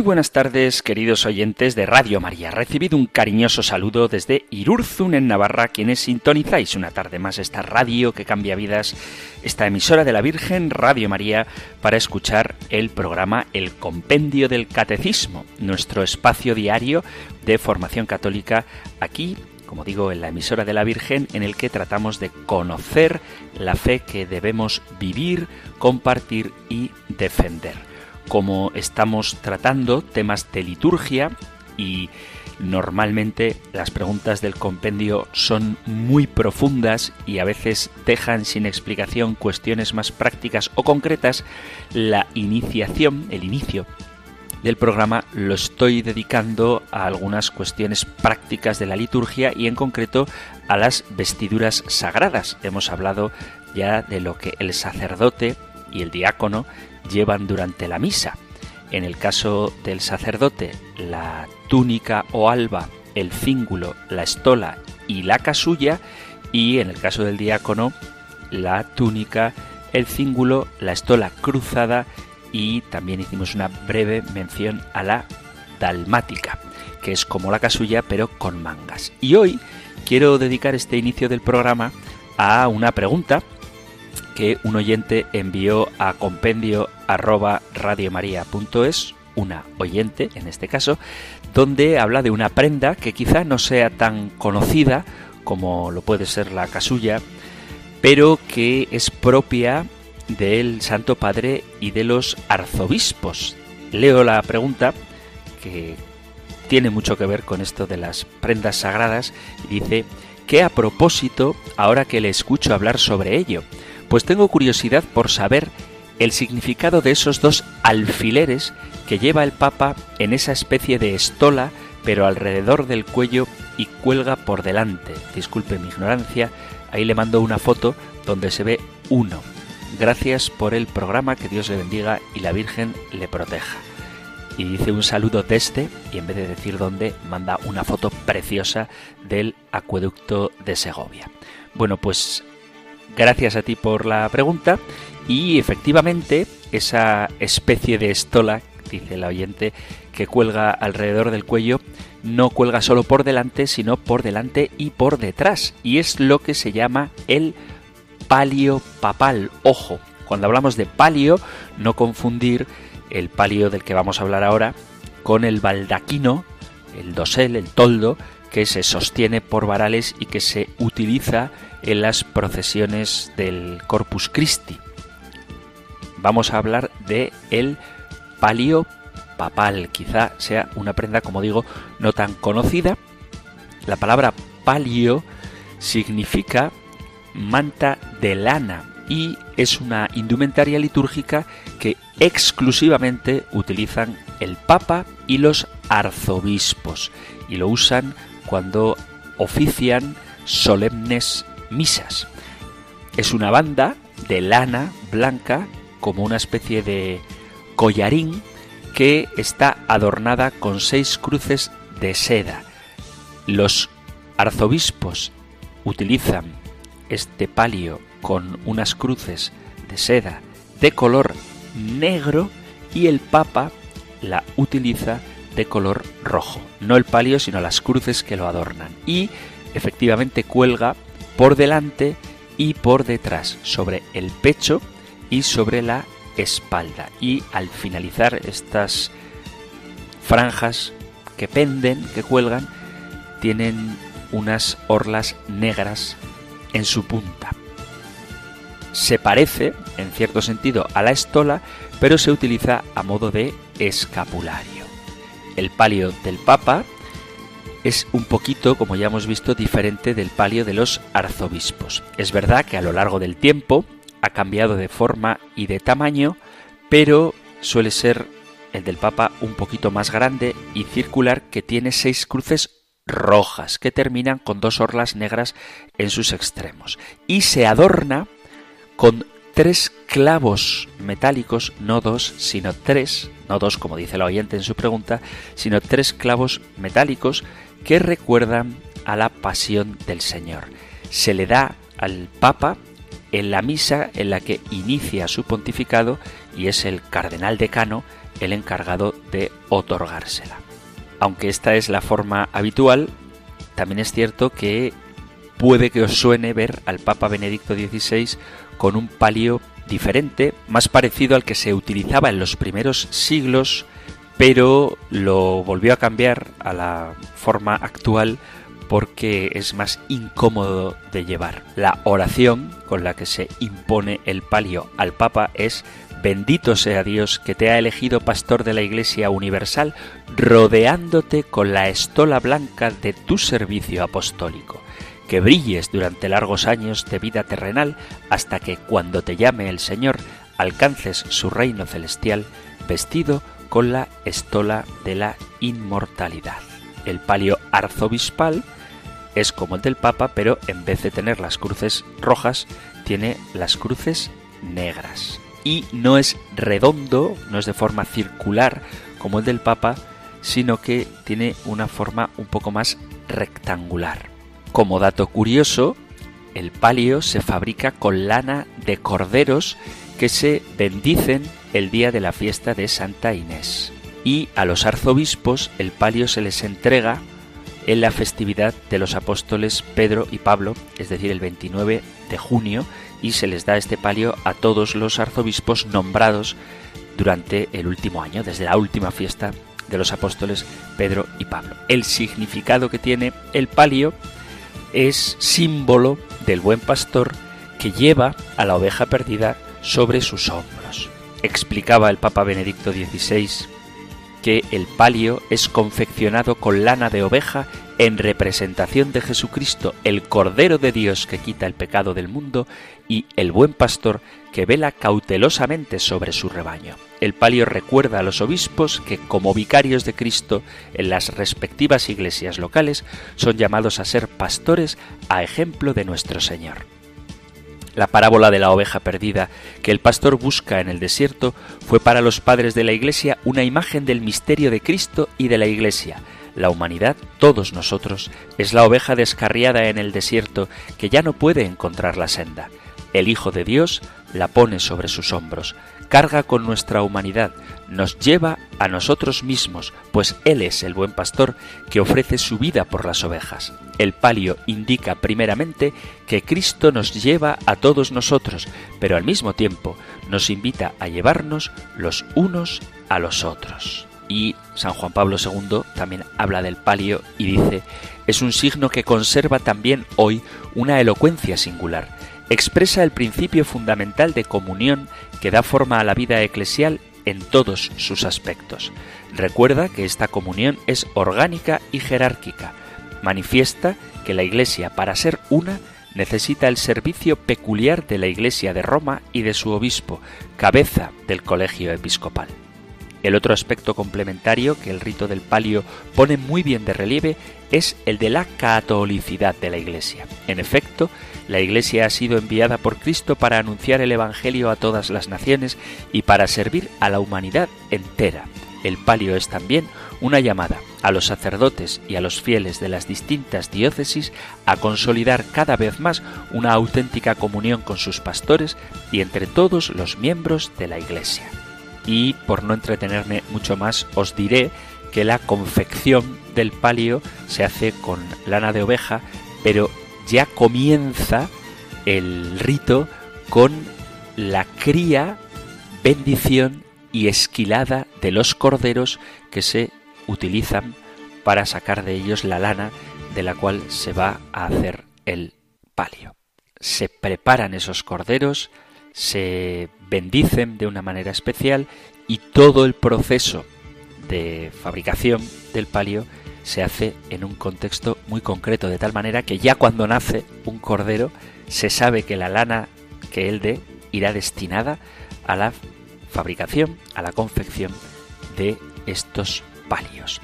Muy buenas tardes, queridos oyentes de Radio María. Recibido un cariñoso saludo desde Irurzun, en Navarra, quienes sintonizáis una tarde más esta radio que cambia vidas, esta emisora de la Virgen, Radio María, para escuchar el programa El Compendio del Catecismo, nuestro espacio diario de formación católica aquí como digo, en la emisora de la Virgen, en el que tratamos de conocer la fe que debemos vivir, compartir y defender como estamos tratando temas de liturgia y normalmente las preguntas del compendio son muy profundas y a veces dejan sin explicación cuestiones más prácticas o concretas, la iniciación, el inicio del programa lo estoy dedicando a algunas cuestiones prácticas de la liturgia y en concreto a las vestiduras sagradas. Hemos hablado ya de lo que el sacerdote y el diácono llevan durante la misa. En el caso del sacerdote, la túnica o alba, el cíngulo, la estola y la casulla, y en el caso del diácono, la túnica, el cíngulo, la estola cruzada y también hicimos una breve mención a la dalmática, que es como la casulla pero con mangas. Y hoy quiero dedicar este inicio del programa a una pregunta que un oyente envió a compendio arroba radiomaria.es, una oyente en este caso, donde habla de una prenda que quizá no sea tan conocida como lo puede ser la casulla, pero que es propia del Santo Padre y de los arzobispos. Leo la pregunta que tiene mucho que ver con esto de las prendas sagradas y dice que a propósito, ahora que le escucho hablar sobre ello, pues tengo curiosidad por saber el significado de esos dos alfileres que lleva el Papa en esa especie de estola, pero alrededor del cuello y cuelga por delante. Disculpe mi ignorancia, ahí le mando una foto donde se ve uno. Gracias por el programa, que Dios le bendiga y la Virgen le proteja. Y dice un saludo desde, y en vez de decir dónde, manda una foto preciosa del acueducto de Segovia. Bueno, pues Gracias a ti por la pregunta y efectivamente esa especie de estola, dice el oyente, que cuelga alrededor del cuello, no cuelga solo por delante, sino por delante y por detrás. Y es lo que se llama el palio papal. Ojo, cuando hablamos de palio, no confundir el palio del que vamos a hablar ahora con el baldaquino, el dosel, el toldo, que se sostiene por varales y que se utiliza en las procesiones del Corpus Christi. Vamos a hablar de el palio papal, quizá sea una prenda, como digo, no tan conocida. La palabra palio significa manta de lana y es una indumentaria litúrgica que exclusivamente utilizan el Papa y los arzobispos y lo usan cuando ofician solemnes misas. Es una banda de lana blanca como una especie de collarín que está adornada con seis cruces de seda. Los arzobispos utilizan este palio con unas cruces de seda de color negro y el Papa la utiliza de color rojo. No el palio, sino las cruces que lo adornan. Y efectivamente cuelga por delante y por detrás, sobre el pecho y sobre la espalda. Y al finalizar estas franjas que penden, que cuelgan, tienen unas orlas negras en su punta. Se parece, en cierto sentido, a la estola, pero se utiliza a modo de escapulario. El palio del Papa es un poquito, como ya hemos visto, diferente del palio de los arzobispos. Es verdad que a lo largo del tiempo ha cambiado de forma y de tamaño, pero suele ser el del Papa un poquito más grande y circular que tiene seis cruces rojas que terminan con dos orlas negras en sus extremos y se adorna con tres clavos metálicos, no dos, sino tres, no dos como dice la oyente en su pregunta, sino tres clavos metálicos que recuerdan a la pasión del Señor. Se le da al Papa en la misa en la que inicia su pontificado y es el cardenal decano el encargado de otorgársela. Aunque esta es la forma habitual, también es cierto que puede que os suene ver al Papa Benedicto XVI con un palio diferente, más parecido al que se utilizaba en los primeros siglos, pero lo volvió a cambiar a la forma actual porque es más incómodo de llevar. La oración con la que se impone el palio al Papa es Bendito sea Dios que te ha elegido pastor de la Iglesia Universal, rodeándote con la estola blanca de tu servicio apostólico. Que brilles durante largos años de vida terrenal hasta que cuando te llame el Señor alcances su reino celestial vestido con la estola de la inmortalidad. El palio arzobispal es como el del Papa, pero en vez de tener las cruces rojas, tiene las cruces negras. Y no es redondo, no es de forma circular como el del Papa, sino que tiene una forma un poco más rectangular. Como dato curioso, el palio se fabrica con lana de corderos que se bendicen el día de la fiesta de Santa Inés. Y a los arzobispos el palio se les entrega en la festividad de los apóstoles Pedro y Pablo, es decir, el 29 de junio, y se les da este palio a todos los arzobispos nombrados durante el último año, desde la última fiesta de los apóstoles Pedro y Pablo. El significado que tiene el palio es símbolo del buen pastor que lleva a la oveja perdida sobre sus hombros. Explicaba el Papa Benedicto XVI que el palio es confeccionado con lana de oveja en representación de Jesucristo, el Cordero de Dios que quita el pecado del mundo y el buen pastor que vela cautelosamente sobre su rebaño. El palio recuerda a los obispos que, como vicarios de Cristo en las respectivas iglesias locales, son llamados a ser pastores a ejemplo de nuestro Señor. La parábola de la oveja perdida que el pastor busca en el desierto fue para los padres de la Iglesia una imagen del misterio de Cristo y de la Iglesia. La humanidad, todos nosotros, es la oveja descarriada en el desierto que ya no puede encontrar la senda. El Hijo de Dios la pone sobre sus hombros, carga con nuestra humanidad, nos lleva a nosotros mismos, pues Él es el buen pastor que ofrece su vida por las ovejas. El palio indica primeramente que Cristo nos lleva a todos nosotros, pero al mismo tiempo nos invita a llevarnos los unos a los otros. Y San Juan Pablo II también habla del palio y dice, es un signo que conserva también hoy una elocuencia singular. Expresa el principio fundamental de comunión que da forma a la vida eclesial en todos sus aspectos. Recuerda que esta comunión es orgánica y jerárquica. Manifiesta que la Iglesia, para ser una, necesita el servicio peculiar de la Iglesia de Roma y de su obispo, cabeza del colegio episcopal. El otro aspecto complementario que el rito del palio pone muy bien de relieve es el de la catolicidad de la Iglesia. En efecto, la Iglesia ha sido enviada por Cristo para anunciar el Evangelio a todas las naciones y para servir a la humanidad entera. El palio es también una llamada a los sacerdotes y a los fieles de las distintas diócesis a consolidar cada vez más una auténtica comunión con sus pastores y entre todos los miembros de la Iglesia y por no entretenerme mucho más os diré que la confección del palio se hace con lana de oveja, pero ya comienza el rito con la cría, bendición y esquilada de los corderos que se utilizan para sacar de ellos la lana de la cual se va a hacer el palio. Se preparan esos corderos, se bendicen de una manera especial y todo el proceso de fabricación del palio se hace en un contexto muy concreto, de tal manera que ya cuando nace un cordero se sabe que la lana que él dé irá destinada a la fabricación, a la confección de estos palios.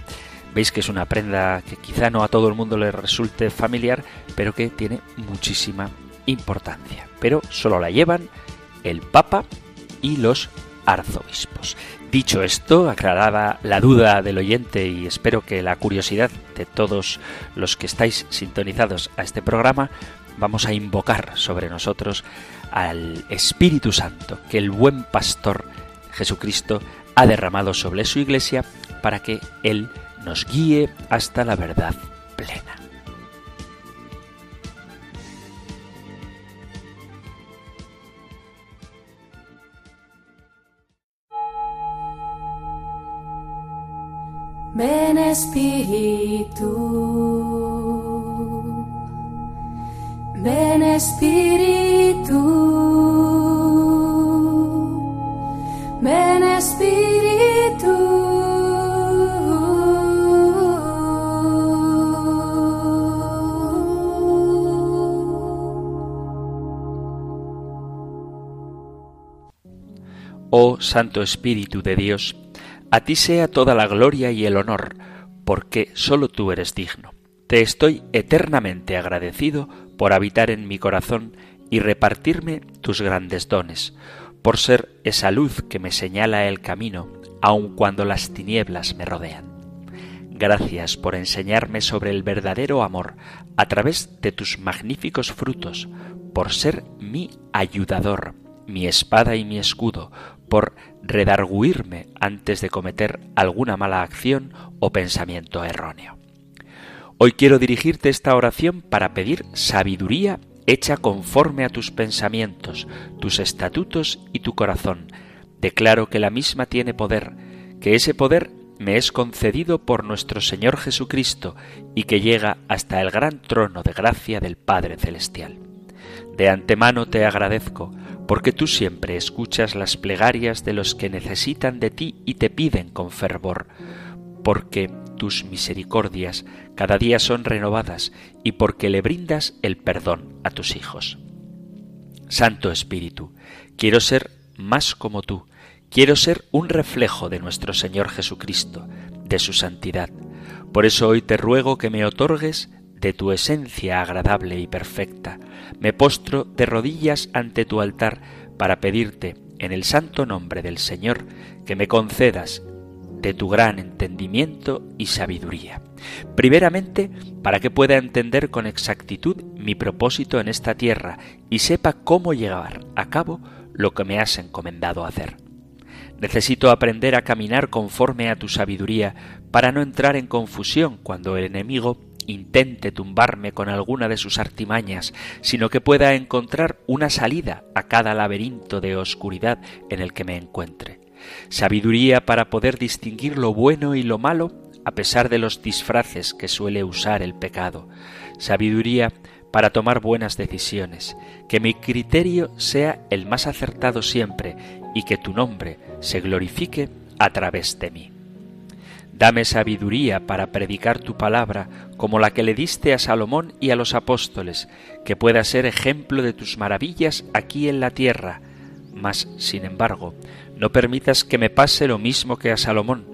Veis que es una prenda que quizá no a todo el mundo le resulte familiar, pero que tiene muchísima importancia. Pero solo la llevan el Papa y los arzobispos. Dicho esto, aclarada la duda del oyente y espero que la curiosidad de todos los que estáis sintonizados a este programa, vamos a invocar sobre nosotros al Espíritu Santo, que el buen pastor Jesucristo ha derramado sobre su iglesia para que Él nos guíe hasta la verdad plena. Ven Espíritu, ven Espíritu, ven Espíritu. Oh Santo Espíritu de Dios, a ti sea toda la gloria y el honor, porque sólo tú eres digno. Te estoy eternamente agradecido por habitar en mi corazón y repartirme tus grandes dones, por ser esa luz que me señala el camino, aun cuando las tinieblas me rodean. Gracias por enseñarme sobre el verdadero amor a través de tus magníficos frutos, por ser mi ayudador, mi espada y mi escudo, por redarguirme antes de cometer alguna mala acción o pensamiento erróneo. Hoy quiero dirigirte esta oración para pedir sabiduría hecha conforme a tus pensamientos, tus estatutos y tu corazón. Declaro que la misma tiene poder, que ese poder me es concedido por nuestro Señor Jesucristo y que llega hasta el gran trono de gracia del Padre Celestial. De antemano te agradezco, porque tú siempre escuchas las plegarias de los que necesitan de ti y te piden con fervor, porque tus misericordias cada día son renovadas y porque le brindas el perdón a tus hijos. Santo Espíritu, quiero ser más como tú, quiero ser un reflejo de nuestro Señor Jesucristo, de su santidad. Por eso hoy te ruego que me otorgues de tu esencia agradable y perfecta. Me postro de rodillas ante tu altar para pedirte, en el santo nombre del Señor, que me concedas de tu gran entendimiento y sabiduría. Primeramente, para que pueda entender con exactitud mi propósito en esta tierra y sepa cómo llevar a cabo lo que me has encomendado hacer. Necesito aprender a caminar conforme a tu sabiduría para no entrar en confusión cuando el enemigo intente tumbarme con alguna de sus artimañas, sino que pueda encontrar una salida a cada laberinto de oscuridad en el que me encuentre. Sabiduría para poder distinguir lo bueno y lo malo a pesar de los disfraces que suele usar el pecado. Sabiduría para tomar buenas decisiones, que mi criterio sea el más acertado siempre y que tu nombre se glorifique a través de mí. Dame sabiduría para predicar tu palabra como la que le diste a Salomón y a los apóstoles, que pueda ser ejemplo de tus maravillas aquí en la tierra. Mas, sin embargo, no permitas que me pase lo mismo que a Salomón.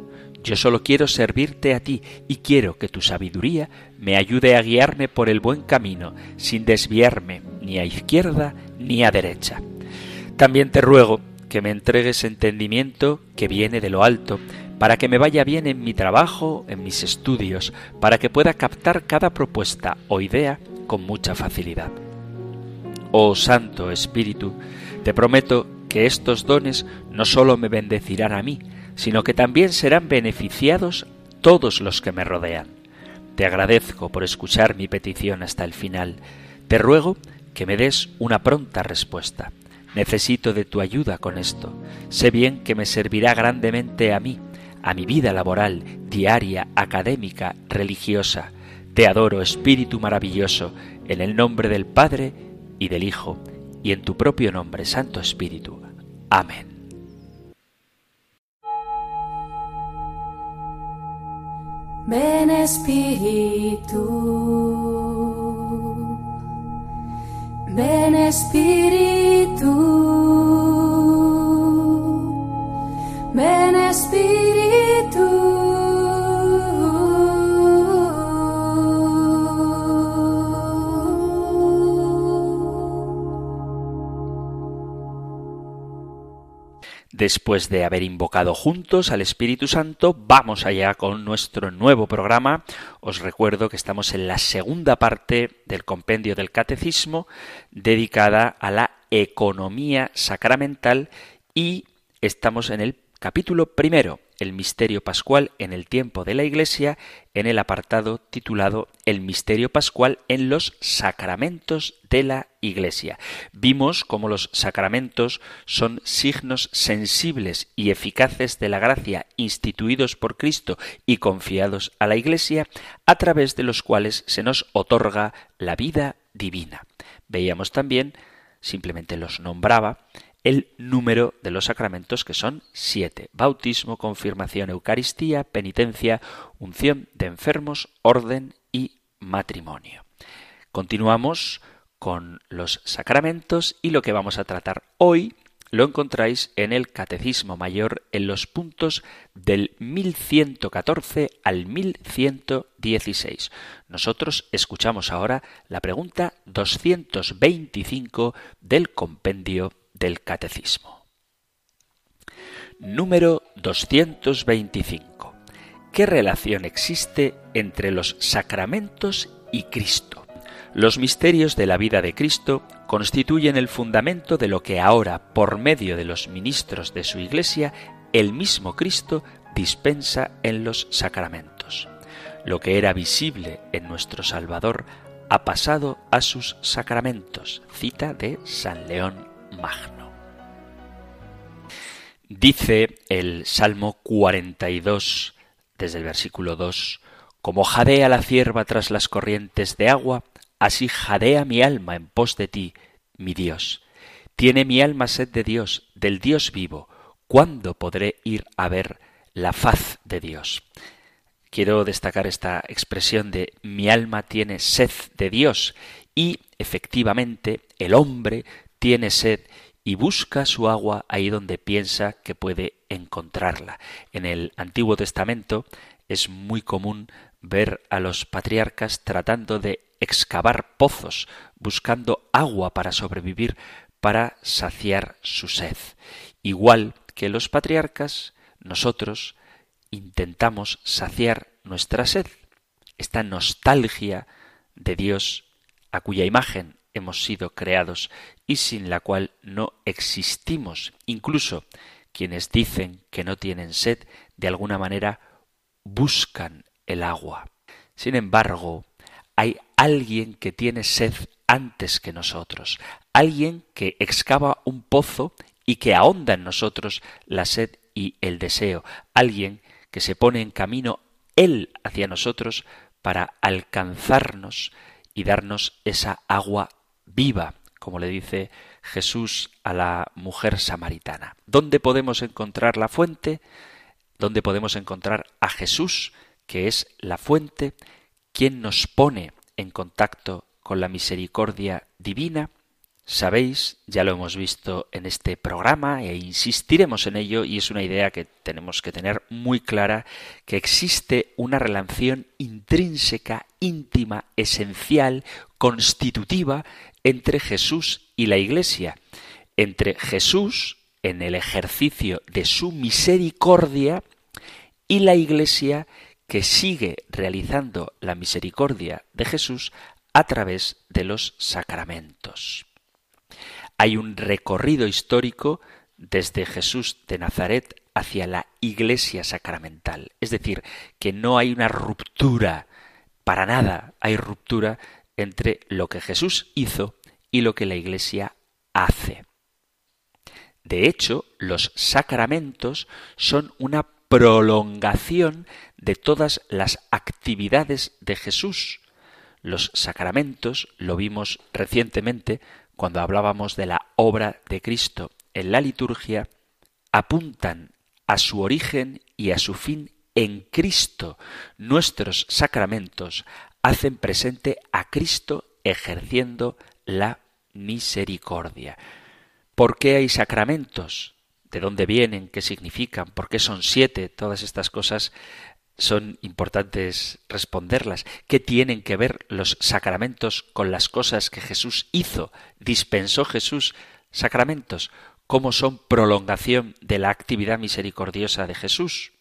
Yo solo quiero servirte a ti y quiero que tu sabiduría me ayude a guiarme por el buen camino, sin desviarme ni a izquierda ni a derecha. También te ruego que me entregues entendimiento que viene de lo alto, para que me vaya bien en mi trabajo, en mis estudios, para que pueda captar cada propuesta o idea con mucha facilidad. Oh Santo Espíritu, te prometo que estos dones no sólo me bendecirán a mí, sino que también serán beneficiados todos los que me rodean. Te agradezco por escuchar mi petición hasta el final. Te ruego que me des una pronta respuesta. Necesito de tu ayuda con esto. Sé bien que me servirá grandemente a mí a mi vida laboral, diaria, académica, religiosa. Te adoro, Espíritu maravilloso, en el nombre del Padre y del Hijo, y en tu propio nombre, Santo Espíritu. Amén. Ven Espíritu, ven Espíritu. Ven Espíritu. Después de haber invocado juntos al Espíritu Santo, vamos allá con nuestro nuevo programa. Os recuerdo que estamos en la segunda parte del compendio del Catecismo dedicada a la economía sacramental y estamos en el capítulo primero, el misterio pascual en el tiempo de la Iglesia, en el apartado titulado El misterio pascual en los sacramentos de la Iglesia. Vimos cómo los sacramentos son signos sensibles y eficaces de la gracia instituidos por Cristo y confiados a la Iglesia, a través de los cuales se nos otorga la vida divina. Veíamos también, simplemente los nombraba, el número de los sacramentos que son siete. Bautismo, confirmación, Eucaristía, penitencia, unción de enfermos, orden y matrimonio. Continuamos con los sacramentos y lo que vamos a tratar hoy lo encontráis en el Catecismo Mayor en los puntos del 1114 al 1116. Nosotros escuchamos ahora la pregunta 225 del compendio del Catecismo. Número 225. ¿Qué relación existe entre los sacramentos y Cristo? Los misterios de la vida de Cristo constituyen el fundamento de lo que ahora, por medio de los ministros de su Iglesia, el mismo Cristo dispensa en los sacramentos. Lo que era visible en nuestro Salvador ha pasado a sus sacramentos. Cita de San León Dice el Salmo 42, desde el versículo 2, Como jadea la cierva tras las corrientes de agua, así jadea mi alma en pos de ti, mi Dios. Tiene mi alma sed de Dios, del Dios vivo. ¿Cuándo podré ir a ver la faz de Dios? Quiero destacar esta expresión de mi alma tiene sed de Dios y efectivamente el hombre tiene sed y busca su agua ahí donde piensa que puede encontrarla. En el Antiguo Testamento es muy común ver a los patriarcas tratando de excavar pozos, buscando agua para sobrevivir, para saciar su sed. Igual que los patriarcas, nosotros intentamos saciar nuestra sed, esta nostalgia de Dios a cuya imagen hemos sido creados y sin la cual no existimos. Incluso quienes dicen que no tienen sed, de alguna manera buscan el agua. Sin embargo, hay alguien que tiene sed antes que nosotros, alguien que excava un pozo y que ahonda en nosotros la sed y el deseo, alguien que se pone en camino él hacia nosotros para alcanzarnos y darnos esa agua viva, como le dice Jesús a la mujer samaritana. ¿Dónde podemos encontrar la fuente? ¿Dónde podemos encontrar a Jesús, que es la fuente, quien nos pone en contacto con la misericordia divina? Sabéis, ya lo hemos visto en este programa e insistiremos en ello y es una idea que tenemos que tener muy clara, que existe una relación intrínseca, íntima, esencial, constitutiva entre Jesús y la Iglesia, entre Jesús en el ejercicio de su misericordia y la Iglesia que sigue realizando la misericordia de Jesús a través de los sacramentos. Hay un recorrido histórico desde Jesús de Nazaret hacia la Iglesia sacramental. Es decir, que no hay una ruptura, para nada hay ruptura entre lo que Jesús hizo y lo que la Iglesia hace. De hecho, los sacramentos son una prolongación de todas las actividades de Jesús. Los sacramentos, lo vimos recientemente cuando hablábamos de la obra de Cristo en la liturgia, apuntan a su origen y a su fin en Cristo. Nuestros sacramentos hacen presente a Cristo ejerciendo la misericordia. ¿Por qué hay sacramentos? ¿De dónde vienen? ¿Qué significan? ¿Por qué son siete? Todas estas cosas son importantes responderlas. ¿Qué tienen que ver los sacramentos con las cosas que Jesús hizo? ¿Dispensó Jesús sacramentos? cómo son prolongación de la actividad misericordiosa de Jesús.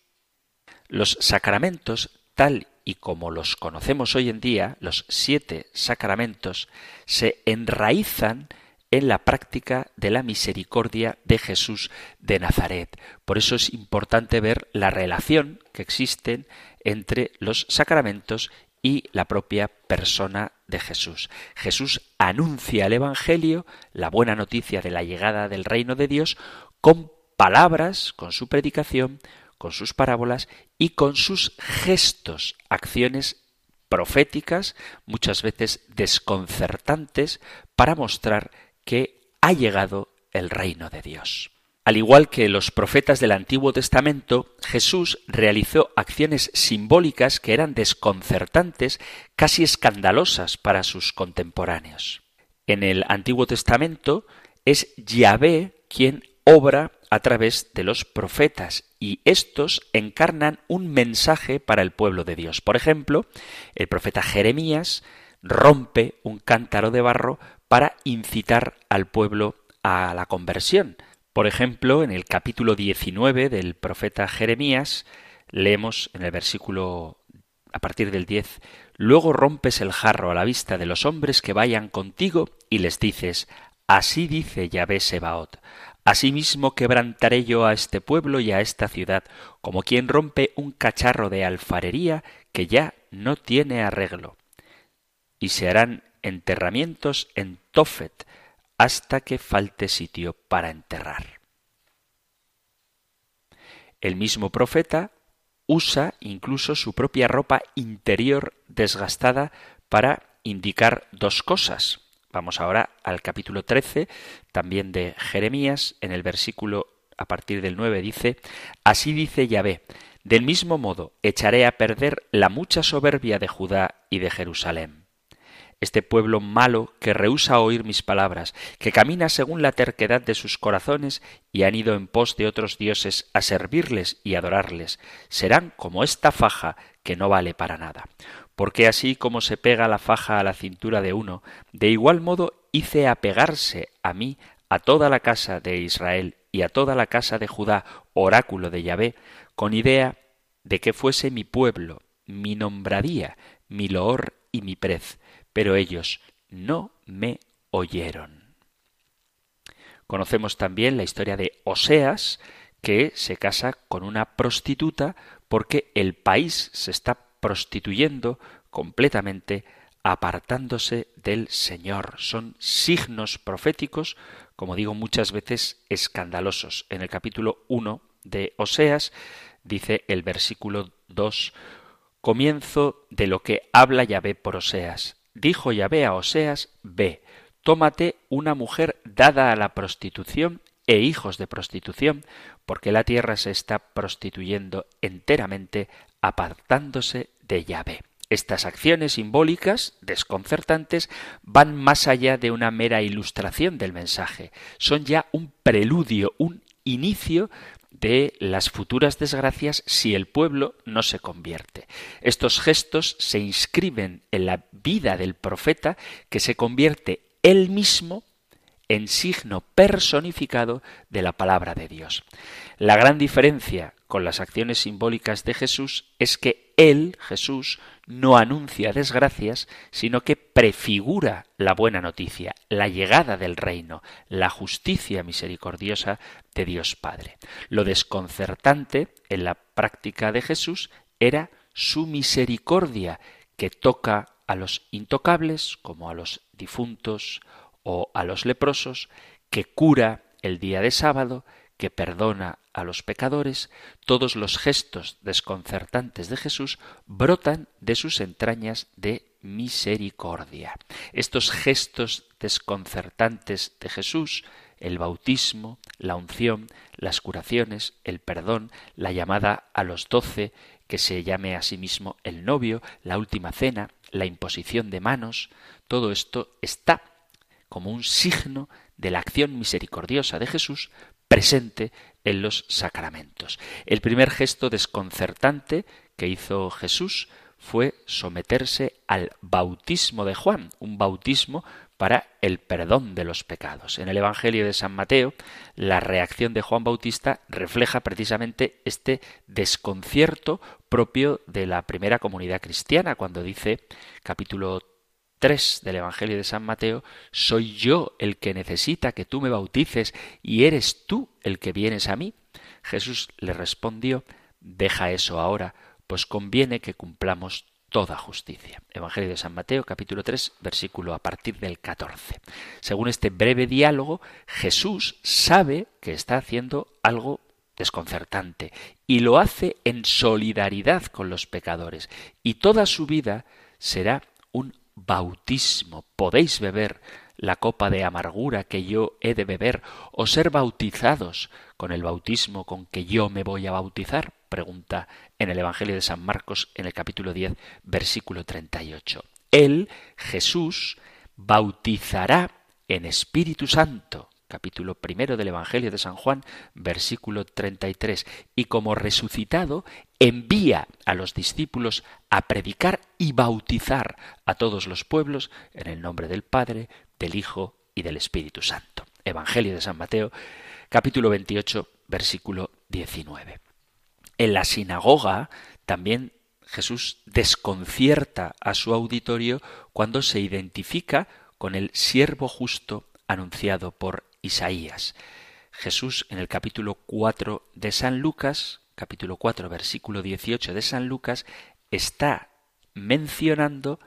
Los sacramentos, tal y como los conocemos hoy en día, los siete sacramentos, se enraizan en la práctica de la misericordia de Jesús de Nazaret. Por eso es importante ver la relación que existen entre los sacramentos y la propia persona de Jesús. Jesús anuncia el Evangelio, la buena noticia de la llegada del reino de Dios, con palabras, con su predicación, con sus parábolas y con sus gestos, acciones proféticas, muchas veces desconcertantes, para mostrar que ha llegado el reino de Dios. Al igual que los profetas del Antiguo Testamento, Jesús realizó acciones simbólicas que eran desconcertantes, casi escandalosas para sus contemporáneos. En el Antiguo Testamento es Yahvé quien obra a través de los profetas y estos encarnan un mensaje para el pueblo de Dios. Por ejemplo, el profeta Jeremías rompe un cántaro de barro para incitar al pueblo a la conversión. Por ejemplo, en el capítulo 19 del profeta Jeremías, leemos en el versículo a partir del 10, Luego rompes el jarro a la vista de los hombres que vayan contigo y les dices, Así dice Yahvé Sebaot, Asimismo quebrantaré yo a este pueblo y a esta ciudad, como quien rompe un cacharro de alfarería que ya no tiene arreglo. Y se harán enterramientos en Tofet hasta que falte sitio para enterrar. El mismo profeta usa incluso su propia ropa interior desgastada para indicar dos cosas. Vamos ahora al capítulo 13, también de Jeremías, en el versículo a partir del 9 dice, Así dice Yahvé, del mismo modo echaré a perder la mucha soberbia de Judá y de Jerusalén este pueblo malo que rehúsa oír mis palabras, que camina según la terquedad de sus corazones y han ido en pos de otros dioses a servirles y adorarles, serán como esta faja que no vale para nada. Porque así como se pega la faja a la cintura de uno, de igual modo hice apegarse a mí a toda la casa de Israel y a toda la casa de Judá, oráculo de Yahvé, con idea de que fuese mi pueblo, mi nombradía, mi loor y mi prez pero ellos no me oyeron. Conocemos también la historia de Oseas, que se casa con una prostituta porque el país se está prostituyendo completamente apartándose del Señor. Son signos proféticos, como digo muchas veces, escandalosos. En el capítulo 1 de Oseas dice el versículo 2, comienzo de lo que habla Yahvé por Oseas. Dijo Yahvé a Oseas, ve, tómate una mujer dada a la prostitución e hijos de prostitución, porque la tierra se está prostituyendo enteramente, apartándose de Yahvé. Estas acciones simbólicas, desconcertantes, van más allá de una mera ilustración del mensaje. Son ya un preludio, un inicio de las futuras desgracias si el pueblo no se convierte. Estos gestos se inscriben en la vida del profeta que se convierte él mismo en signo personificado de la palabra de Dios. La gran diferencia con las acciones simbólicas de Jesús es que Él, Jesús, no anuncia desgracias, sino que prefigura la buena noticia, la llegada del reino, la justicia misericordiosa de Dios Padre. Lo desconcertante en la práctica de Jesús era su misericordia, que toca a los intocables, como a los difuntos o a los leprosos, que cura el día de sábado, que perdona a los pecadores, todos los gestos desconcertantes de Jesús brotan de sus entrañas de misericordia. Estos gestos desconcertantes de Jesús, el bautismo, la unción, las curaciones, el perdón, la llamada a los doce, que se llame a sí mismo el novio, la última cena, la imposición de manos, todo esto está como un signo de la acción misericordiosa de Jesús presente en los sacramentos. El primer gesto desconcertante que hizo Jesús fue someterse al bautismo de Juan, un bautismo para el perdón de los pecados. En el Evangelio de San Mateo, la reacción de Juan Bautista refleja precisamente este desconcierto propio de la primera comunidad cristiana, cuando dice, capítulo 3 del Evangelio de San Mateo, soy yo el que necesita que tú me bautices y eres tú el que vienes a mí. Jesús le respondió, deja eso ahora, pues conviene que cumplamos toda justicia. Evangelio de San Mateo, capítulo 3, versículo a partir del 14. Según este breve diálogo, Jesús sabe que está haciendo algo desconcertante y lo hace en solidaridad con los pecadores y toda su vida será un bautismo. Podéis beber la copa de amargura que yo he de beber o ser bautizados con el bautismo con que yo me voy a bautizar? Pregunta en el Evangelio de San Marcos en el capítulo 10, versículo 38. Él, Jesús, bautizará en Espíritu Santo capítulo primero del Evangelio de San Juan, versículo 33, y como resucitado envía a los discípulos a predicar y bautizar a todos los pueblos en el nombre del Padre, del Hijo y del Espíritu Santo. Evangelio de San Mateo, capítulo 28, versículo 19. En la sinagoga también Jesús desconcierta a su auditorio cuando se identifica con el siervo justo anunciado por Isaías. Jesús en el capítulo 4 de San Lucas, capítulo 4, versículo 18 de San Lucas, está mencionando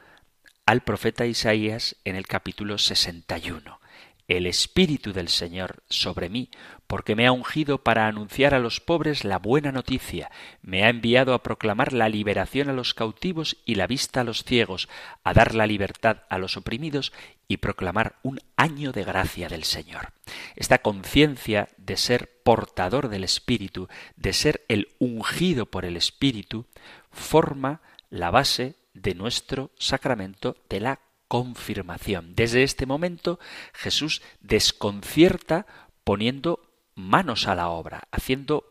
al profeta Isaías en el capítulo 61 el Espíritu del Señor sobre mí, porque me ha ungido para anunciar a los pobres la buena noticia, me ha enviado a proclamar la liberación a los cautivos y la vista a los ciegos, a dar la libertad a los oprimidos y proclamar un año de gracia del Señor. Esta conciencia de ser portador del Espíritu, de ser el ungido por el Espíritu, forma la base de nuestro sacramento de la confirmación. Desde este momento Jesús desconcierta poniendo manos a la obra, haciendo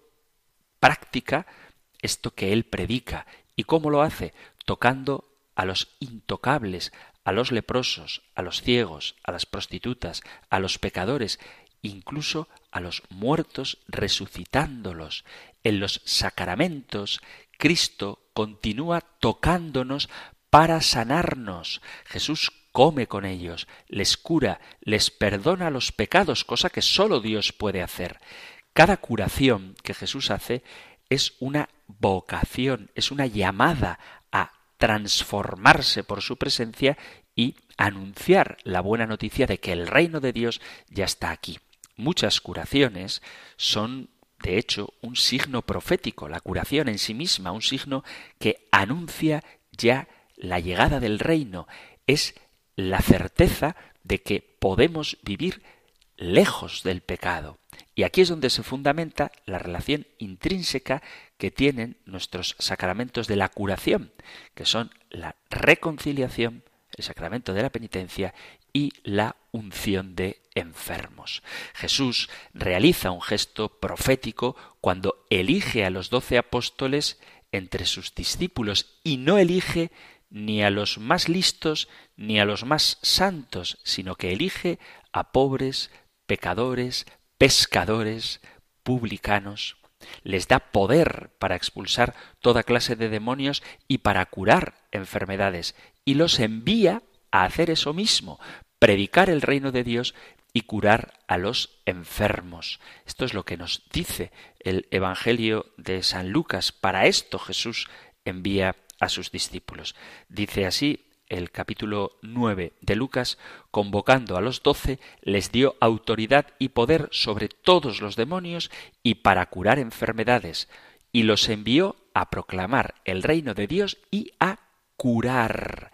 práctica esto que él predica. ¿Y cómo lo hace? Tocando a los intocables, a los leprosos, a los ciegos, a las prostitutas, a los pecadores, incluso a los muertos resucitándolos. En los sacramentos, Cristo continúa tocándonos para sanarnos. Jesús come con ellos, les cura, les perdona los pecados, cosa que sólo Dios puede hacer. Cada curación que Jesús hace es una vocación, es una llamada a transformarse por su presencia y anunciar la buena noticia de que el reino de Dios ya está aquí. Muchas curaciones son de hecho, un signo profético, la curación en sí misma, un signo que anuncia ya la llegada del reino es la certeza de que podemos vivir lejos del pecado. Y aquí es donde se fundamenta la relación intrínseca que tienen nuestros sacramentos de la curación, que son la reconciliación, el sacramento de la penitencia y la unción de enfermos. Jesús realiza un gesto profético cuando elige a los doce apóstoles entre sus discípulos y no elige ni a los más listos ni a los más santos, sino que elige a pobres, pecadores, pescadores, publicanos. Les da poder para expulsar toda clase de demonios y para curar enfermedades, y los envía a hacer eso mismo, predicar el reino de Dios y curar a los enfermos. Esto es lo que nos dice el Evangelio de San Lucas. Para esto Jesús envía a sus discípulos. Dice así el capítulo 9 de Lucas, convocando a los doce, les dio autoridad y poder sobre todos los demonios y para curar enfermedades, y los envió a proclamar el reino de Dios y a curar.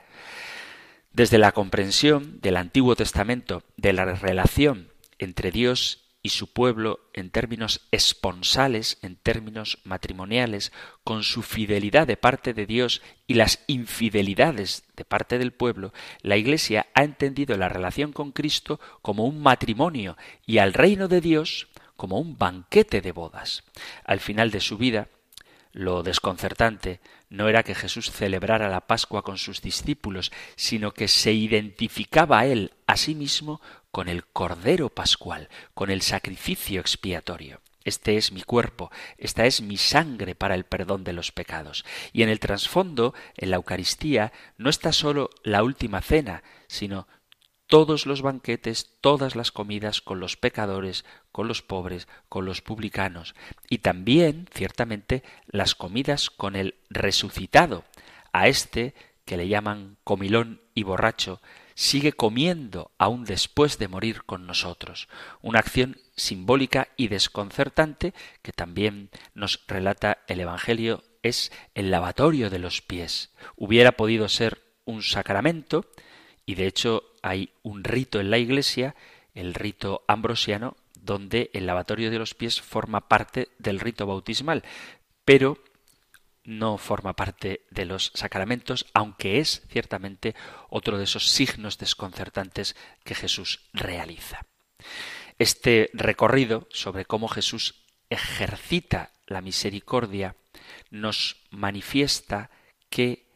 Desde la comprensión del Antiguo Testamento de la relación entre Dios y su pueblo en términos esponsales, en términos matrimoniales, con su fidelidad de parte de Dios y las infidelidades de parte del pueblo, la Iglesia ha entendido la relación con Cristo como un matrimonio y al reino de Dios como un banquete de bodas. Al final de su vida, lo desconcertante no era que Jesús celebrara la Pascua con sus discípulos, sino que se identificaba a él a sí mismo con el Cordero Pascual, con el sacrificio expiatorio. Este es mi cuerpo, esta es mi sangre para el perdón de los pecados. Y en el trasfondo, en la Eucaristía, no está sólo la última cena, sino todos los banquetes, todas las comidas con los pecadores, con los pobres, con los publicanos, y también, ciertamente, las comidas con el resucitado. A este, que le llaman comilón y borracho, sigue comiendo aún después de morir con nosotros. Una acción simbólica y desconcertante que también nos relata el Evangelio es el lavatorio de los pies. Hubiera podido ser un sacramento, y de hecho hay un rito en la Iglesia, el rito ambrosiano, donde el lavatorio de los pies forma parte del rito bautismal, pero no forma parte de los sacramentos, aunque es ciertamente otro de esos signos desconcertantes que Jesús realiza. Este recorrido sobre cómo Jesús ejercita la misericordia nos manifiesta que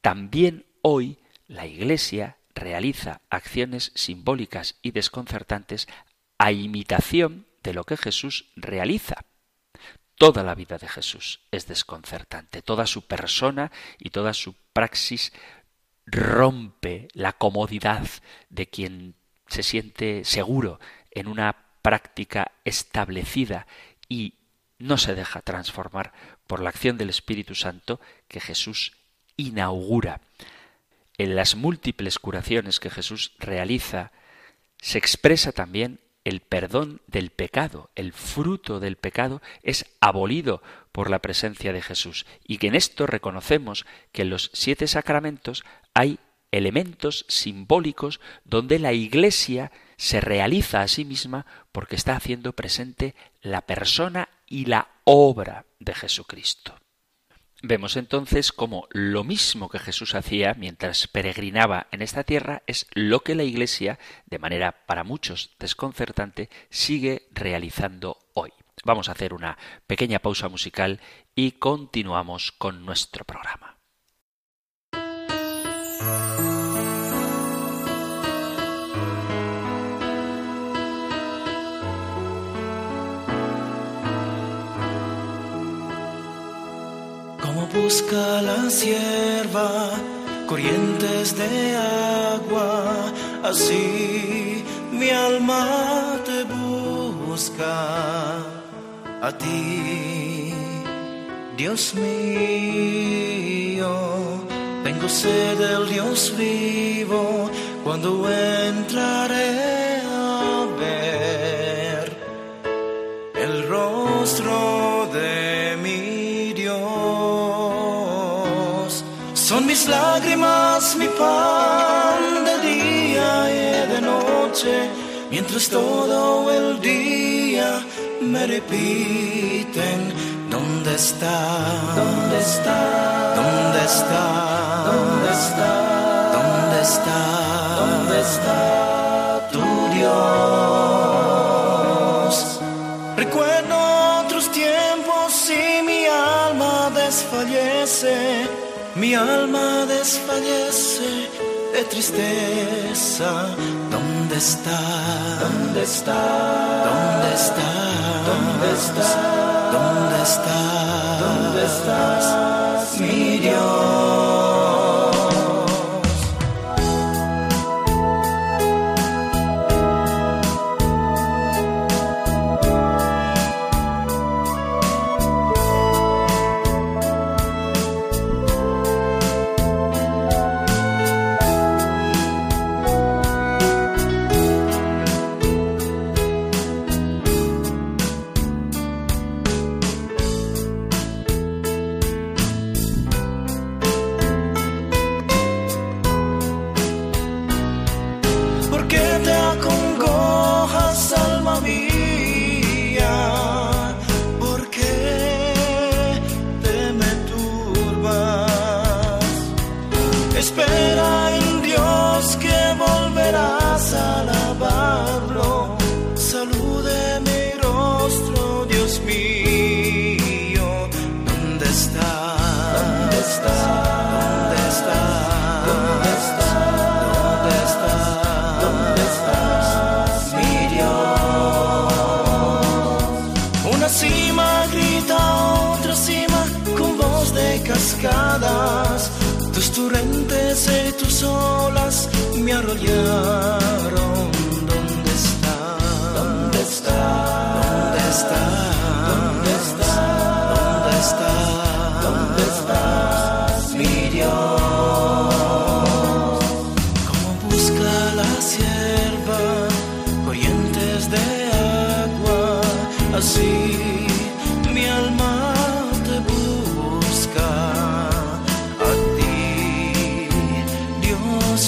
también hoy la Iglesia realiza acciones simbólicas y desconcertantes a imitación de lo que Jesús realiza. Toda la vida de Jesús. Es desconcertante, toda su persona y toda su praxis rompe la comodidad de quien se siente seguro en una práctica establecida y no se deja transformar por la acción del Espíritu Santo que Jesús inaugura. En las múltiples curaciones que Jesús realiza, se expresa también el perdón del pecado, el fruto del pecado es abolido por la presencia de Jesús y que en esto reconocemos que en los siete sacramentos hay elementos simbólicos donde la Iglesia se realiza a sí misma porque está haciendo presente la persona y la obra de Jesucristo. Vemos entonces cómo lo mismo que Jesús hacía mientras peregrinaba en esta tierra es lo que la Iglesia, de manera para muchos desconcertante, sigue realizando hoy. Vamos a hacer una pequeña pausa musical y continuamos con nuestro programa. Busca la sierva corrientes de agua, así mi alma te busca a ti, Dios mío. Tengo sed del Dios vivo cuando entraré lágrimas mi pan de día y de noche, mientras todo el día me repiten, ¿dónde está? ¿Dónde está? ¿Dónde está? ¿Dónde está? ¿Dónde está? ¿Dónde está tu Dios? Recuerdo otros tiempos y mi alma desfallece mi alma desfallece de tristeza. ¿Dónde está? ¿Dónde está? ¿Dónde está? ¿Dónde está? ¿Dónde está? ¿Dónde estás? Mi Dios.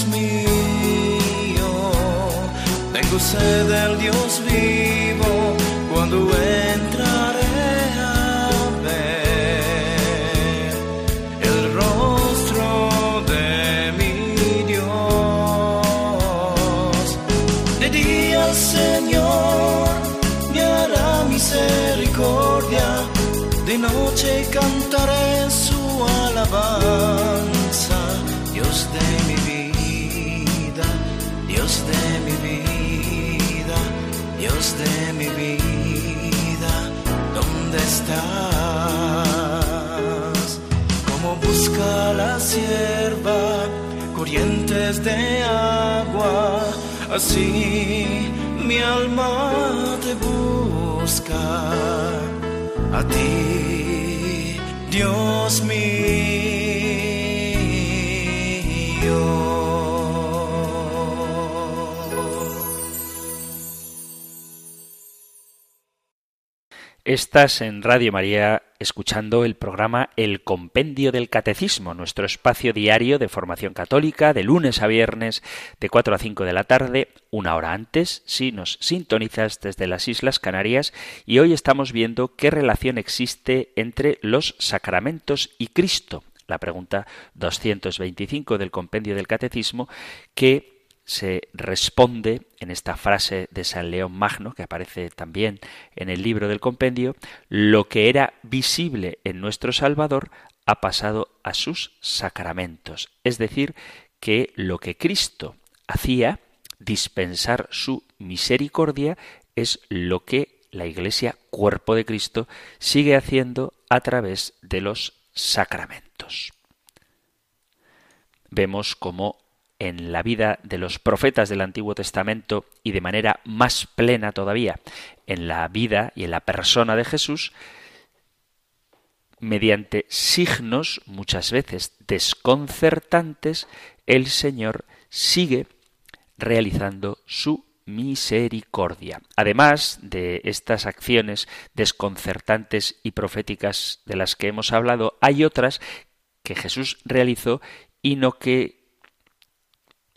Mío. Tengo sed del Dios vivo cuando entraré Como busca la sierva corrientes de agua, así mi alma te busca. A ti, Dios mío. Estás en Radio María escuchando el programa El Compendio del Catecismo, nuestro espacio diario de formación católica de lunes a viernes de 4 a 5 de la tarde, una hora antes, si nos sintonizas desde las Islas Canarias, y hoy estamos viendo qué relación existe entre los sacramentos y Cristo. La pregunta 225 del Compendio del Catecismo que se responde en esta frase de San León Magno, que aparece también en el libro del compendio, lo que era visible en nuestro Salvador ha pasado a sus sacramentos. Es decir, que lo que Cristo hacía, dispensar su misericordia, es lo que la Iglesia, cuerpo de Cristo, sigue haciendo a través de los sacramentos. Vemos cómo en la vida de los profetas del Antiguo Testamento y de manera más plena todavía en la vida y en la persona de Jesús, mediante signos muchas veces desconcertantes, el Señor sigue realizando su misericordia. Además de estas acciones desconcertantes y proféticas de las que hemos hablado, hay otras que Jesús realizó y no que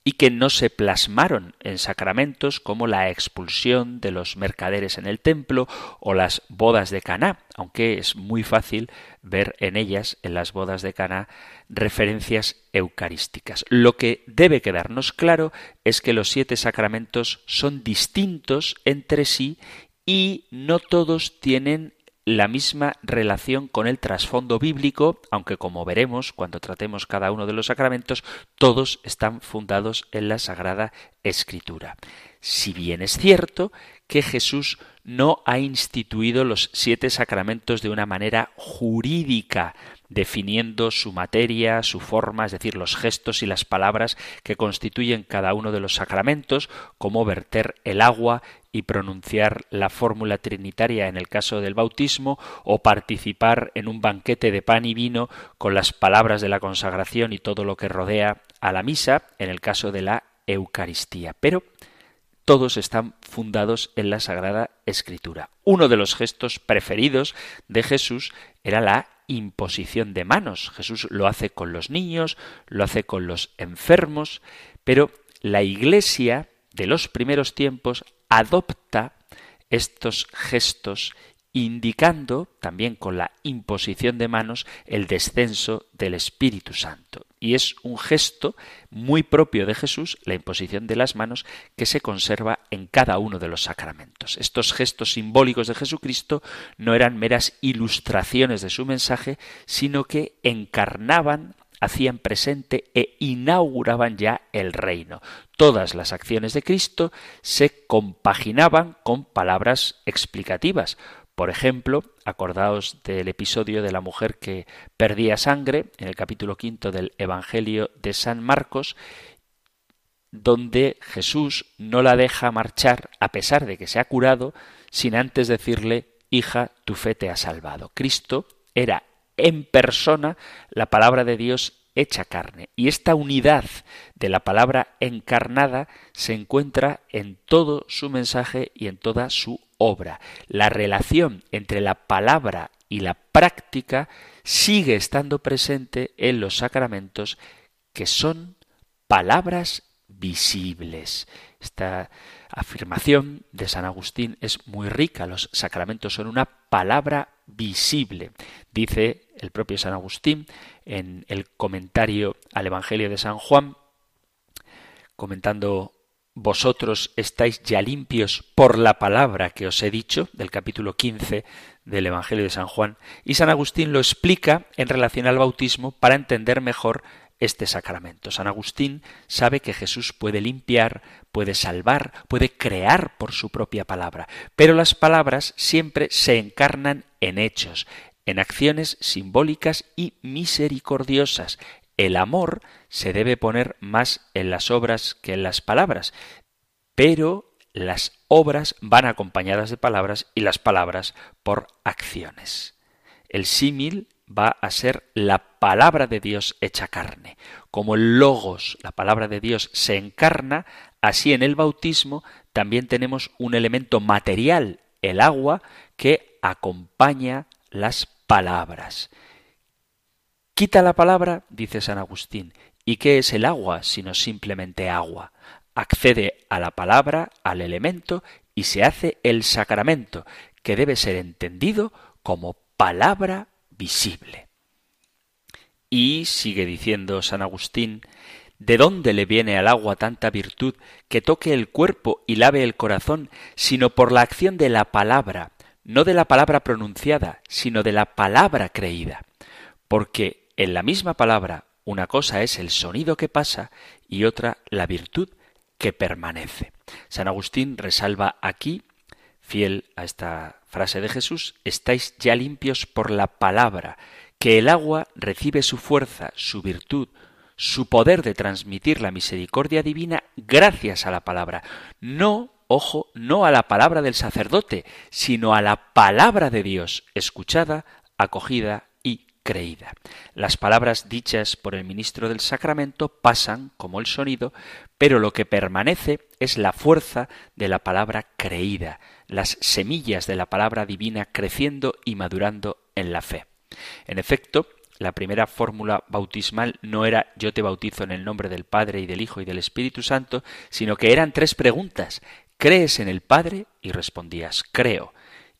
y que no se plasmaron en sacramentos como la expulsión de los mercaderes en el templo o las bodas de Caná, aunque es muy fácil ver en ellas, en las bodas de Caná, referencias eucarísticas. Lo que debe quedarnos claro es que los siete sacramentos son distintos entre sí y no todos tienen la misma relación con el trasfondo bíblico, aunque como veremos cuando tratemos cada uno de los sacramentos, todos están fundados en la Sagrada Escritura. Si bien es cierto que Jesús no ha instituido los siete sacramentos de una manera jurídica, definiendo su materia, su forma, es decir, los gestos y las palabras que constituyen cada uno de los sacramentos, como verter el agua y pronunciar la fórmula trinitaria en el caso del bautismo, o participar en un banquete de pan y vino con las palabras de la consagración y todo lo que rodea a la misa en el caso de la Eucaristía. Pero todos están fundados en la Sagrada Escritura. Uno de los gestos preferidos de Jesús era la imposición de manos. Jesús lo hace con los niños, lo hace con los enfermos, pero la Iglesia de los primeros tiempos adopta estos gestos indicando también con la imposición de manos el descenso del Espíritu Santo. Y es un gesto muy propio de Jesús, la imposición de las manos, que se conserva en cada uno de los sacramentos. Estos gestos simbólicos de Jesucristo no eran meras ilustraciones de su mensaje, sino que encarnaban hacían presente e inauguraban ya el reino. Todas las acciones de Cristo se compaginaban con palabras explicativas. Por ejemplo, acordaos del episodio de la mujer que perdía sangre en el capítulo quinto del Evangelio de San Marcos, donde Jesús no la deja marchar a pesar de que se ha curado, sin antes decirle, hija, tu fe te ha salvado. Cristo era en persona la palabra de Dios hecha carne. Y esta unidad de la palabra encarnada se encuentra en todo su mensaje y en toda su obra. La relación entre la palabra y la práctica sigue estando presente en los sacramentos que son palabras visibles. Esta afirmación de San Agustín es muy rica. Los sacramentos son una palabra visible. Dice el propio San Agustín en el comentario al Evangelio de San Juan, comentando vosotros estáis ya limpios por la palabra que os he dicho, del capítulo 15 del Evangelio de San Juan, y San Agustín lo explica en relación al bautismo para entender mejor este sacramento. San Agustín sabe que Jesús puede limpiar, puede salvar, puede crear por su propia palabra, pero las palabras siempre se encarnan en hechos, en acciones simbólicas y misericordiosas. El amor se debe poner más en las obras que en las palabras, pero las obras van acompañadas de palabras y las palabras por acciones. El símil va a ser la palabra de Dios hecha carne. Como el logos, la palabra de Dios, se encarna, así en el bautismo también tenemos un elemento material, el agua, que acompaña las palabras. Quita la palabra, dice San Agustín, ¿y qué es el agua sino simplemente agua? Accede a la palabra, al elemento, y se hace el sacramento, que debe ser entendido como palabra visible. Y sigue diciendo San Agustín, ¿de dónde le viene al agua tanta virtud que toque el cuerpo y lave el corazón, sino por la acción de la palabra, no de la palabra pronunciada, sino de la palabra creída? Porque en la misma palabra una cosa es el sonido que pasa y otra la virtud que permanece. San Agustín resalva aquí, fiel a esta frase de Jesús, estáis ya limpios por la palabra, que el agua recibe su fuerza, su virtud, su poder de transmitir la misericordia divina gracias a la palabra. No, ojo, no a la palabra del sacerdote, sino a la palabra de Dios, escuchada, acogida creída. Las palabras dichas por el ministro del sacramento pasan como el sonido, pero lo que permanece es la fuerza de la palabra creída, las semillas de la palabra divina creciendo y madurando en la fe. En efecto, la primera fórmula bautismal no era yo te bautizo en el nombre del Padre y del Hijo y del Espíritu Santo, sino que eran tres preguntas. ¿Crees en el Padre? Y respondías, creo.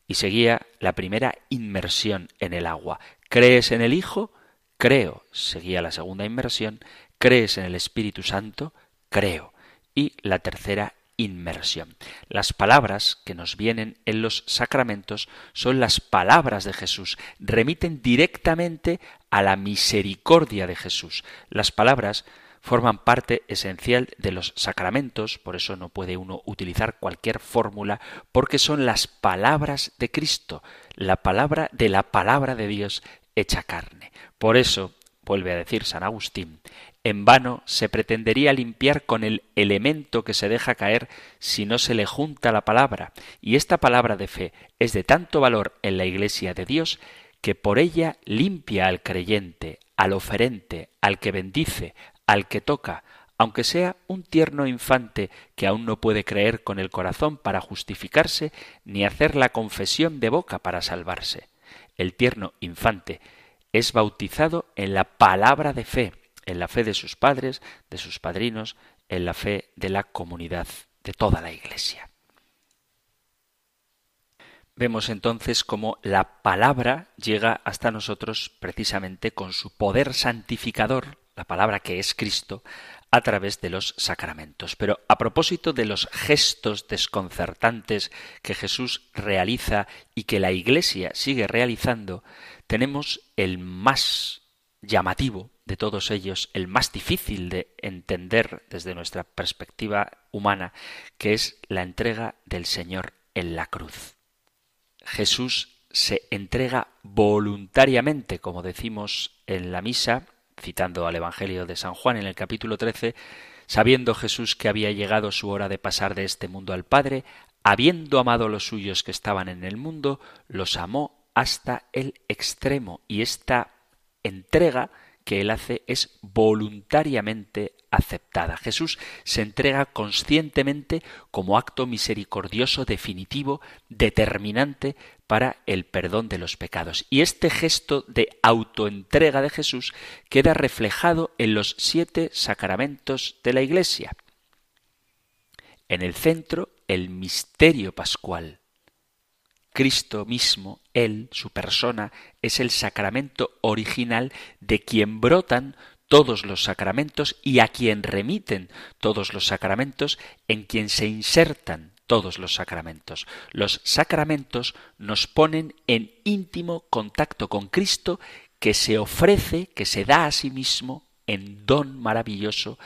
Y seguía la primera inmersión en el agua. ¿Crees en el Hijo? Creo. Seguía la segunda inmersión. ¿Crees en el Espíritu Santo? Creo. Y la tercera inmersión. Las palabras que nos vienen en los sacramentos son las palabras de Jesús, remiten directamente a la misericordia de Jesús. Las palabras forman parte esencial de los sacramentos, por eso no puede uno utilizar cualquier fórmula, porque son las palabras de Cristo, la palabra de la palabra de Dios hecha carne. Por eso, vuelve a decir San Agustín, en vano se pretendería limpiar con el elemento que se deja caer si no se le junta la palabra, y esta palabra de fe es de tanto valor en la Iglesia de Dios que por ella limpia al creyente, al oferente, al que bendice, al que toca, aunque sea un tierno infante que aún no puede creer con el corazón para justificarse, ni hacer la confesión de boca para salvarse. El tierno infante es bautizado en la palabra de fe, en la fe de sus padres, de sus padrinos, en la fe de la comunidad, de toda la Iglesia. Vemos entonces cómo la palabra llega hasta nosotros precisamente con su poder santificador, la palabra que es Cristo, a través de los sacramentos. Pero a propósito de los gestos desconcertantes que Jesús realiza y que la Iglesia sigue realizando, tenemos el más llamativo de todos ellos, el más difícil de entender desde nuestra perspectiva humana, que es la entrega del Señor en la cruz. Jesús se entrega voluntariamente, como decimos en la misa, citando al Evangelio de San Juan en el capítulo 13, sabiendo Jesús que había llegado su hora de pasar de este mundo al Padre, habiendo amado a los suyos que estaban en el mundo, los amó hasta el extremo. Y esta entrega que él hace es voluntariamente aceptada. Jesús se entrega conscientemente como acto misericordioso definitivo, determinante para el perdón de los pecados. Y este gesto de autoentrega de Jesús queda reflejado en los siete sacramentos de la Iglesia. En el centro, el misterio pascual. Cristo mismo, Él, su persona, es el sacramento original de quien brotan todos los sacramentos y a quien remiten todos los sacramentos, en quien se insertan todos los sacramentos. Los sacramentos nos ponen en íntimo contacto con Cristo que se ofrece, que se da a sí mismo en don maravilloso,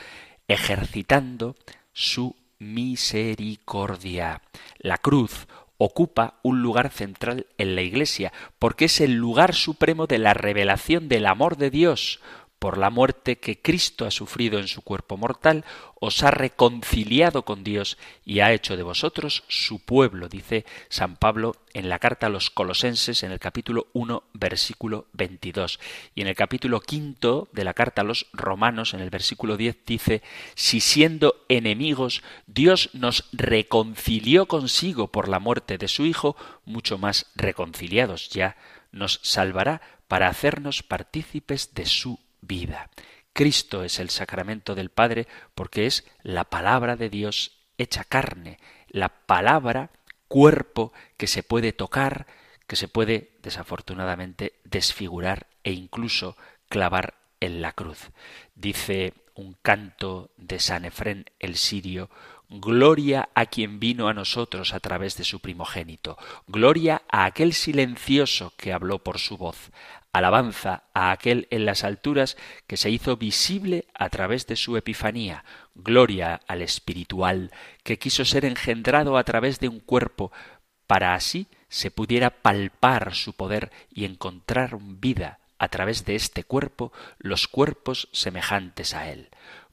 ejercitando su misericordia. La cruz ocupa un lugar central en la Iglesia, porque es el lugar supremo de la revelación del amor de Dios, por la muerte que Cristo ha sufrido en su cuerpo mortal, os ha reconciliado con Dios y ha hecho de vosotros su pueblo, dice San Pablo en la carta a los Colosenses en el capítulo 1, versículo 22. Y en el capítulo quinto de la carta a los Romanos, en el versículo 10, dice, si siendo enemigos Dios nos reconcilió consigo por la muerte de su Hijo, mucho más reconciliados ya nos salvará para hacernos partícipes de su vida. Cristo es el sacramento del Padre porque es la palabra de Dios hecha carne, la palabra cuerpo que se puede tocar, que se puede desafortunadamente desfigurar e incluso clavar en la cruz. Dice un canto de San Efrén el sirio, Gloria a quien vino a nosotros a través de su primogénito, gloria a aquel silencioso que habló por su voz, alabanza a aquel en las alturas que se hizo visible a través de su epifanía, gloria al espiritual que quiso ser engendrado a través de un cuerpo para así se pudiera palpar su poder y encontrar vida a través de este cuerpo los cuerpos semejantes a él.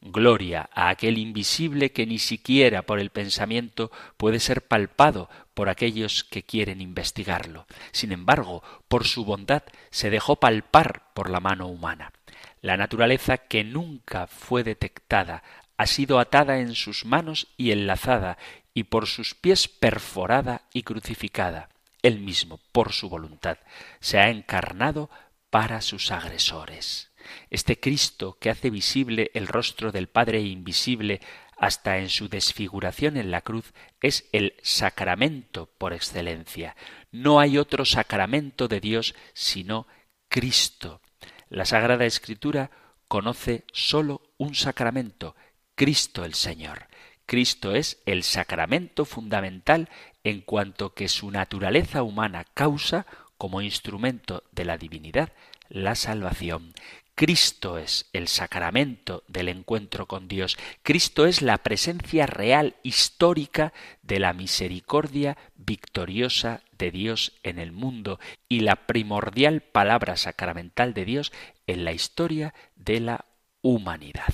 Gloria a aquel invisible que ni siquiera por el pensamiento puede ser palpado por aquellos que quieren investigarlo. Sin embargo, por su bondad se dejó palpar por la mano humana. La naturaleza que nunca fue detectada ha sido atada en sus manos y enlazada, y por sus pies perforada y crucificada. Él mismo, por su voluntad, se ha encarnado para sus agresores. Este Cristo que hace visible el rostro del Padre invisible hasta en su desfiguración en la cruz es el sacramento por excelencia. No hay otro sacramento de Dios sino Cristo. La Sagrada Escritura conoce sólo un sacramento, Cristo el Señor. Cristo es el sacramento fundamental en cuanto que su naturaleza humana causa, como instrumento de la divinidad, la salvación. Cristo es el sacramento del encuentro con Dios. Cristo es la presencia real, histórica, de la misericordia victoriosa de Dios en el mundo y la primordial palabra sacramental de Dios en la historia de la humanidad.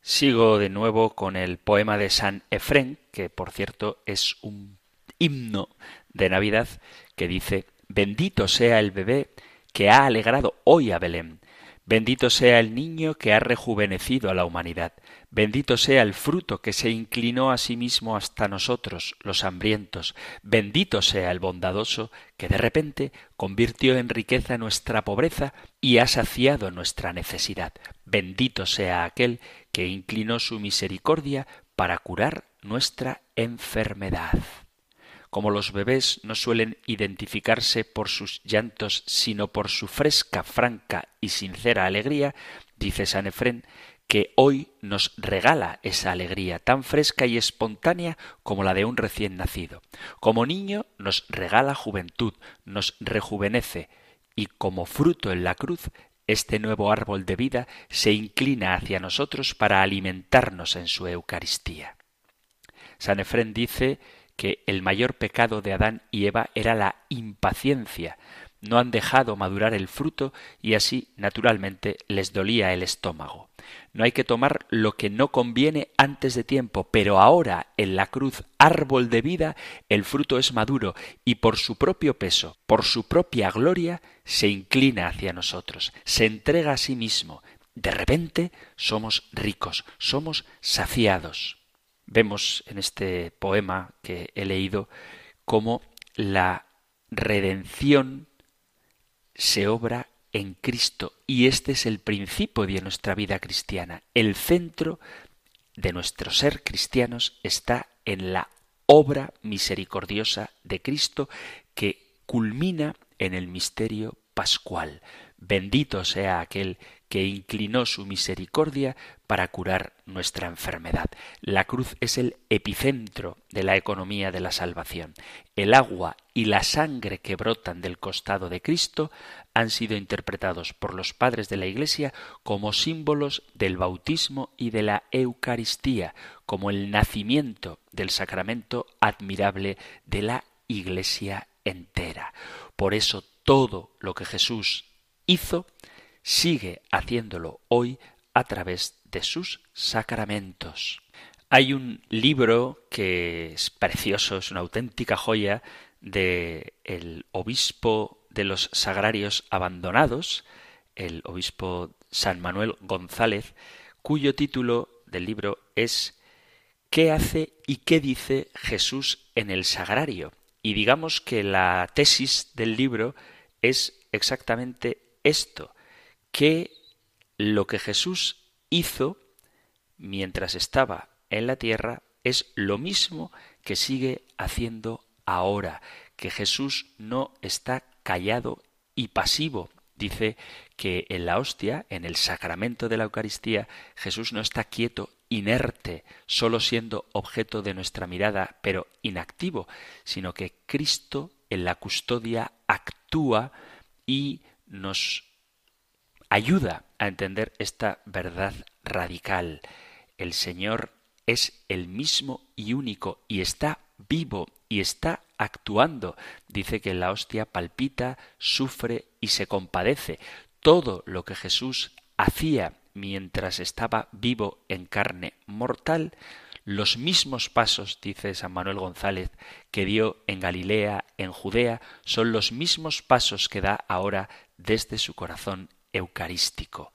Sigo de nuevo con el poema de San Efrén, que por cierto es un himno de Navidad, que dice Bendito sea el bebé que ha alegrado hoy a Belén Bendito sea el niño que ha rejuvenecido a la humanidad. Bendito sea el fruto que se inclinó a sí mismo hasta nosotros, los hambrientos. Bendito sea el bondadoso que de repente convirtió en riqueza nuestra pobreza y ha saciado nuestra necesidad. Bendito sea aquel que inclinó su misericordia para curar nuestra enfermedad. Como los bebés no suelen identificarse por sus llantos, sino por su fresca, franca y sincera alegría, dice San Efrén, que hoy nos regala esa alegría tan fresca y espontánea como la de un recién nacido. Como niño nos regala juventud, nos rejuvenece, y como fruto en la cruz, este nuevo árbol de vida se inclina hacia nosotros para alimentarnos en su Eucaristía. San Efrén dice que el mayor pecado de Adán y Eva era la impaciencia. No han dejado madurar el fruto y así, naturalmente, les dolía el estómago. No hay que tomar lo que no conviene antes de tiempo, pero ahora en la cruz árbol de vida el fruto es maduro y por su propio peso, por su propia gloria, se inclina hacia nosotros, se entrega a sí mismo. De repente somos ricos, somos saciados. Vemos en este poema que he leído cómo la redención se obra en Cristo y este es el principio de nuestra vida cristiana. El centro de nuestro ser cristianos está en la obra misericordiosa de Cristo que culmina en el misterio pascual. Bendito sea aquel que inclinó su misericordia para curar nuestra enfermedad. La cruz es el epicentro de la economía de la salvación. El agua y la sangre que brotan del costado de Cristo han sido interpretados por los padres de la Iglesia como símbolos del bautismo y de la Eucaristía, como el nacimiento del sacramento admirable de la Iglesia entera. Por eso todo lo que Jesús hizo sigue haciéndolo hoy a través de sus sacramentos. Hay un libro que es precioso, es una auténtica joya de el obispo de los sagrarios abandonados, el obispo San Manuel González, cuyo título del libro es ¿Qué hace y qué dice Jesús en el sagrario? Y digamos que la tesis del libro es exactamente esto, que lo que Jesús hizo mientras estaba en la tierra es lo mismo que sigue haciendo ahora, que Jesús no está callado y pasivo. Dice que en la hostia, en el sacramento de la Eucaristía, Jesús no está quieto, inerte, solo siendo objeto de nuestra mirada, pero inactivo, sino que Cristo en la custodia actúa y nos ayuda a entender esta verdad radical. El Señor es el mismo y único y está vivo y está actuando. Dice que la hostia palpita, sufre y se compadece. Todo lo que Jesús hacía mientras estaba vivo en carne mortal, los mismos pasos, dice San Manuel González, que dio en Galilea, en Judea, son los mismos pasos que da ahora desde su corazón eucarístico.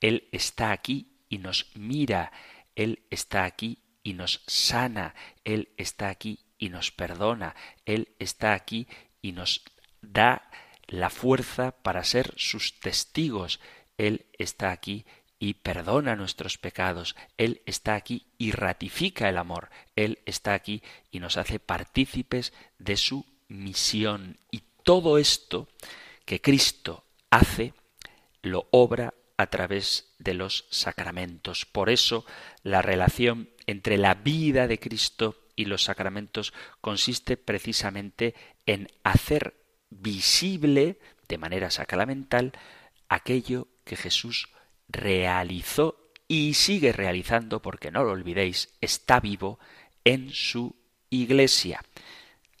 Él está aquí y nos mira, Él está aquí y nos sana, Él está aquí y nos perdona, Él está aquí y nos da la fuerza para ser sus testigos, Él está aquí y perdona nuestros pecados, Él está aquí y ratifica el amor, Él está aquí y nos hace partícipes de su misión. Y todo esto que Cristo hace lo obra a través de los sacramentos. Por eso la relación entre la vida de Cristo y los sacramentos consiste precisamente en hacer visible de manera sacramental aquello que Jesús realizó y sigue realizando, porque no lo olvidéis, está vivo en su iglesia.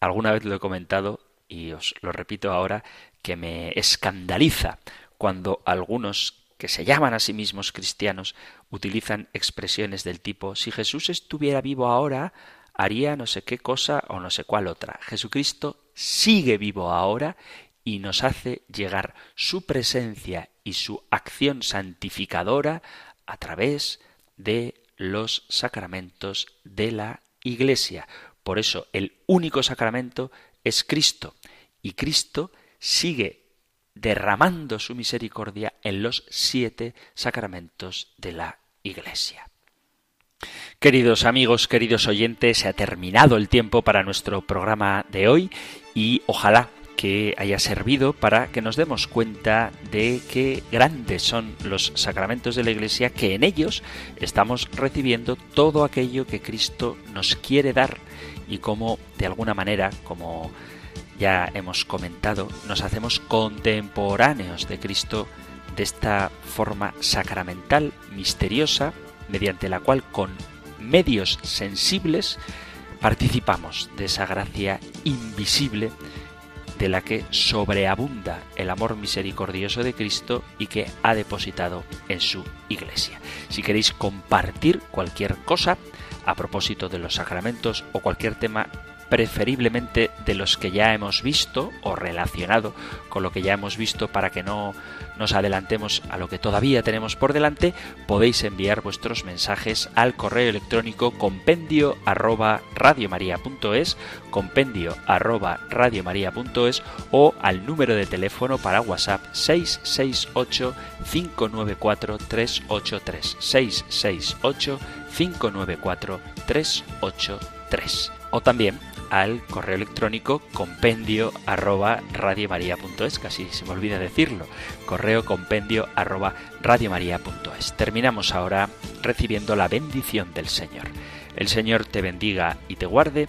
Alguna vez lo he comentado y os lo repito ahora, que me escandaliza cuando algunos que se llaman a sí mismos cristianos utilizan expresiones del tipo si Jesús estuviera vivo ahora haría no sé qué cosa o no sé cuál otra. Jesucristo sigue vivo ahora y nos hace llegar su presencia y su acción santificadora a través de los sacramentos de la Iglesia. Por eso el único sacramento es Cristo y Cristo sigue derramando su misericordia en los siete sacramentos de la Iglesia. Queridos amigos, queridos oyentes, se ha terminado el tiempo para nuestro programa de hoy y ojalá que haya servido para que nos demos cuenta de qué grandes son los sacramentos de la Iglesia, que en ellos estamos recibiendo todo aquello que Cristo nos quiere dar y cómo, de alguna manera, como ya hemos comentado, nos hacemos contemporáneos de Cristo de esta forma sacramental, misteriosa, mediante la cual con medios sensibles participamos de esa gracia invisible de la que sobreabunda el amor misericordioso de Cristo y que ha depositado en su iglesia. Si queréis compartir cualquier cosa a propósito de los sacramentos o cualquier tema preferiblemente de los que ya hemos visto o relacionado con lo que ya hemos visto para que no nos adelantemos a lo que todavía tenemos por delante, podéis enviar vuestros mensajes al correo electrónico compendio arroba radiomaria.es, compendio arroba radiomaria.es o al número de teléfono para WhatsApp 668 594 383 668 594 383 o también al correo electrónico compendio arroba radiomaria.es, casi se me olvida decirlo, correo compendio arroba radiomaria.es. Terminamos ahora recibiendo la bendición del Señor. El Señor te bendiga y te guarde